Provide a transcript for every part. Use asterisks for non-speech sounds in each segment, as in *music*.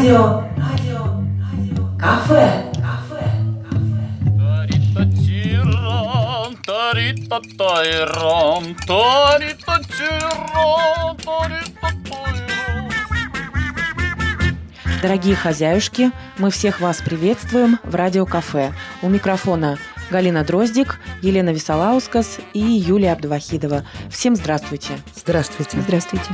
Радио, радио, радио. Кафе, Дорогие хозяюшки, мы всех вас приветствуем в радиокафе. У микрофона Галина Дроздик, Елена Висолаускас и Юлия Абдувахидова. Всем здравствуйте. Здравствуйте. Здравствуйте.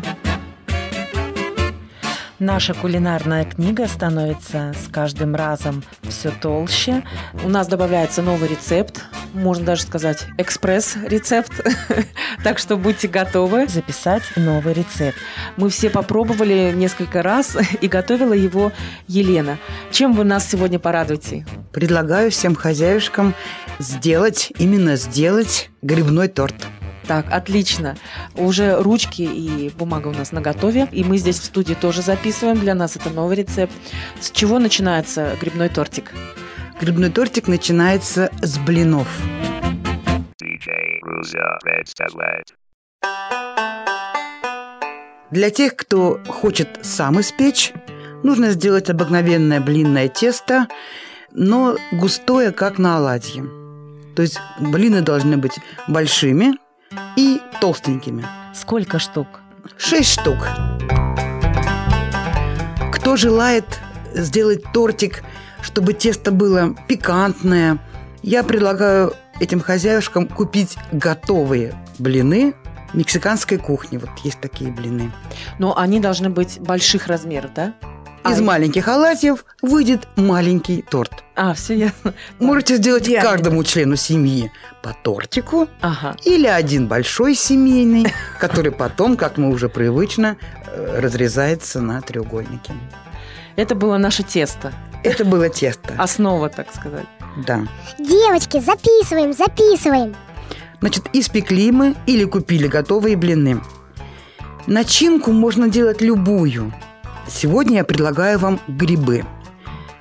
Наша кулинарная книга становится с каждым разом все толще. У нас добавляется новый рецепт, можно даже сказать экспресс-рецепт. *laughs* Так что будьте готовы записать новый рецепт. Мы все попробовали несколько раз *laughs* и готовила его Елена. Чем вы нас сегодня порадуете? Предлагаю всем хозяюшкам сделать, именно сделать грибной торт. Так, отлично. Уже ручки и бумага у нас на готове. И мы здесь в студии тоже записываем. Для нас это новый рецепт. С чего начинается грибной тортик? Грибной тортик начинается с блинов. Для тех, кто хочет сам испечь, нужно сделать обыкновенное блинное тесто, но густое, как на оладье. То есть блины должны быть большими и толстенькими. Сколько штук? Шесть штук. Кто желает сделать тортик, чтобы тесто было пикантное, я предлагаю этим хозяюшкам купить готовые блины мексиканской кухни. Вот есть такие блины. Но они должны быть больших размеров, да? Из А, маленьких оладьев выйдет маленький торт. А, все ясно. Можете сделать Идеально. каждому члену семьи по тортику Ага. или один большой семейный, *laughs* который потом, как мы уже привычно, э, разрезается на треугольники. Это было наше тесто. Это было тесто. Основа, так сказать. Да. Девочки, записываем, записываем. Значит, испекли мы или купили готовые блины. Начинку можно делать любую. Сегодня я предлагаю вам грибы.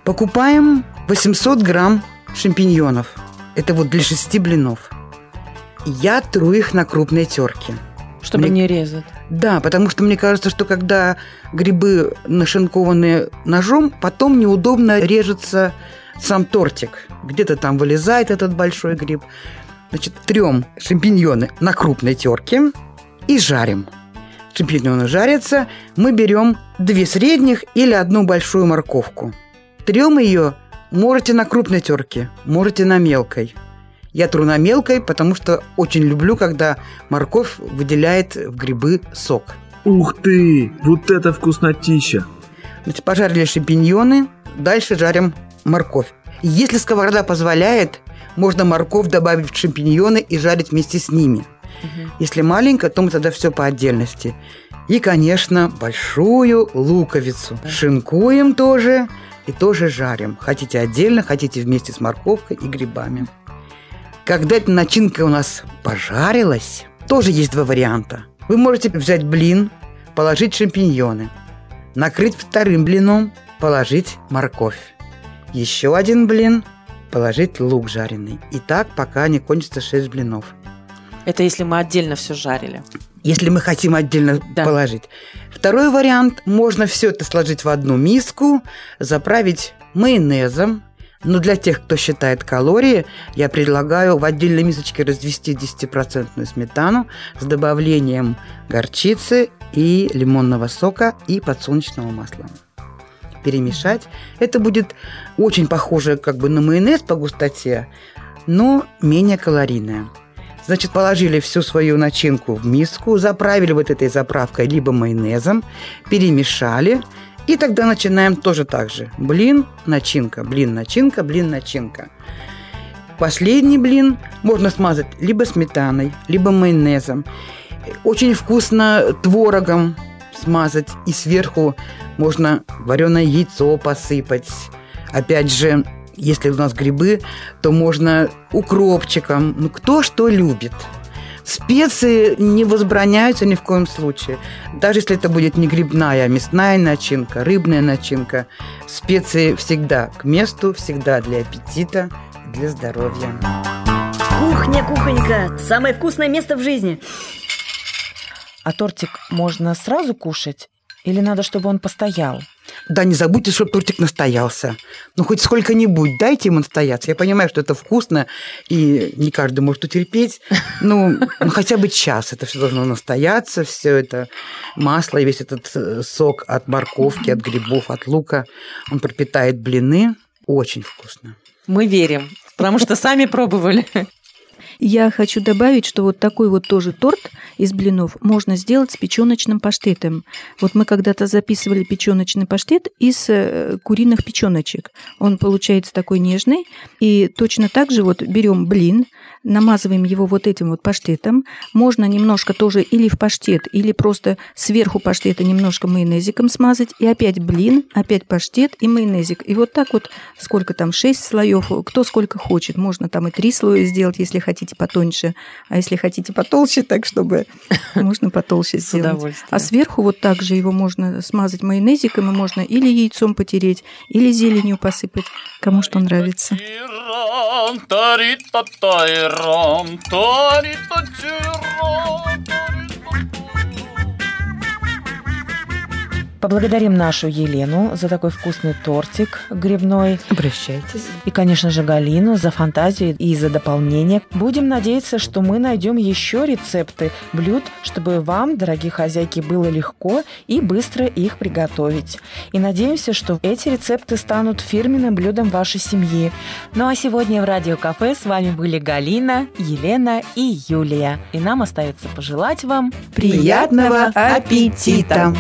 Покупаем 800 грамм шампиньонов. Это вот для шести блинов. Я тру их на крупной терке. Чтобы Мне- не резать. Да, потому что мне кажется, что когда грибы нашинкованы ножом, потом неудобно режется сам тортик. Где-то там вылезает этот большой гриб. Значит, трем шампиньоны на крупной терке и жарим. Шампиньоны жарятся, мы берем две средних или одну большую морковку. Трем ее можете на крупной терке, можете на мелкой. Я тру на мелкой, потому что очень люблю, когда морковь выделяет в грибы сок. Ух ты! Вот это вкуснотища! Значит, пожарили шампиньоны, дальше жарим морковь. Если сковорода позволяет, можно морковь добавить в шампиньоны и жарить вместе с ними. Если маленькая, то мы тогда все по отдельности. И, конечно, большую луковицу. Шинкуем тоже и тоже жарим. Хотите отдельно, хотите вместе с морковкой и грибами. Когда эта начинка у нас пожарилась, тоже есть два варианта. Вы можете взять блин, положить шампиньоны, накрыть вторым блином, положить морковь. Еще один блин, положить лук жареный. И так, пока не кончится 6 блинов. Это если мы отдельно все жарили. Если мы хотим отдельно Да. положить. Второй вариант. Можно все это сложить в одну миску, заправить майонезом. Но для тех, кто считает калории, я предлагаю в отдельной мисочке развести 10% сметану с добавлением горчицы и лимонного сока и подсолнечного масла. Перемешать. Это будет очень похоже как бы на майонез по густоте, но менее калорийное. Значит, положили всю свою начинку в миску, заправили вот этой заправкой либо майонезом, перемешали, и тогда начинаем тоже так же. Блин, начинка, блин, начинка, блин, начинка. Последний блин можно смазать либо сметаной, либо майонезом. Очень вкусно творогом смазать. И сверху можно вареное яйцо посыпать. Опять же, если у нас грибы, то можно укропчиком. Ну, кто что любит. Специи не возбраняются ни в коем случае. Даже если это будет не грибная, а мясная начинка, рыбная начинка. Специи всегда к месту, всегда для аппетита, для здоровья. Кухня, кухонька, самое вкусное место в жизни. А тортик можно сразу кушать Или надо, чтобы он постоял? Да, не забудьте, чтобы тортик настоялся. Ну, хоть сколько-нибудь дайте ему настояться. Я понимаю, что это вкусно, и не каждый может утерпеть. Ну, ну хотя бы час это все должно настояться, все это масло, и весь этот э, сок от морковки, от грибов, от лука, он пропитает блины. Очень вкусно. Мы верим, потому что сами пробовали. Я хочу добавить, что вот такой вот тоже торт из блинов можно сделать с печеночным паштетом. Вот мы когда-то записывали печеночный паштет из э, куриных печеночек. Он получается такой нежный. И точно так же вот берем блин, намазываем его вот этим вот паштетом. Можно немножко тоже или в паштет, или просто сверху паштета немножко майонезиком смазать. И опять блин, опять паштет и майонезик. И вот так вот, сколько там, 6 слоев, кто сколько хочет. Можно там и 3 слоя сделать, если хотите потоньше. А если хотите потолще, так чтобы *laughs* можно потолще сделать. А сверху вот так же его можно смазать майонезиком, и можно или яйцом потереть, или зеленью посыпать, кому что нравится. Поблагодарим нашу Елену за такой вкусный тортик грибной. Обращайтесь. И, конечно же, Галину за фантазию и за дополнение. Будем надеяться, что мы найдем еще рецепты блюд, чтобы вам, дорогие хозяйки, было легко и быстро их приготовить. И надеемся, что эти рецепты станут фирменным блюдом вашей семьи. Ну а сегодня в Радио Кафе с вами были Галина, Елена и Юлия. И нам остается пожелать вам Приятного аппетита!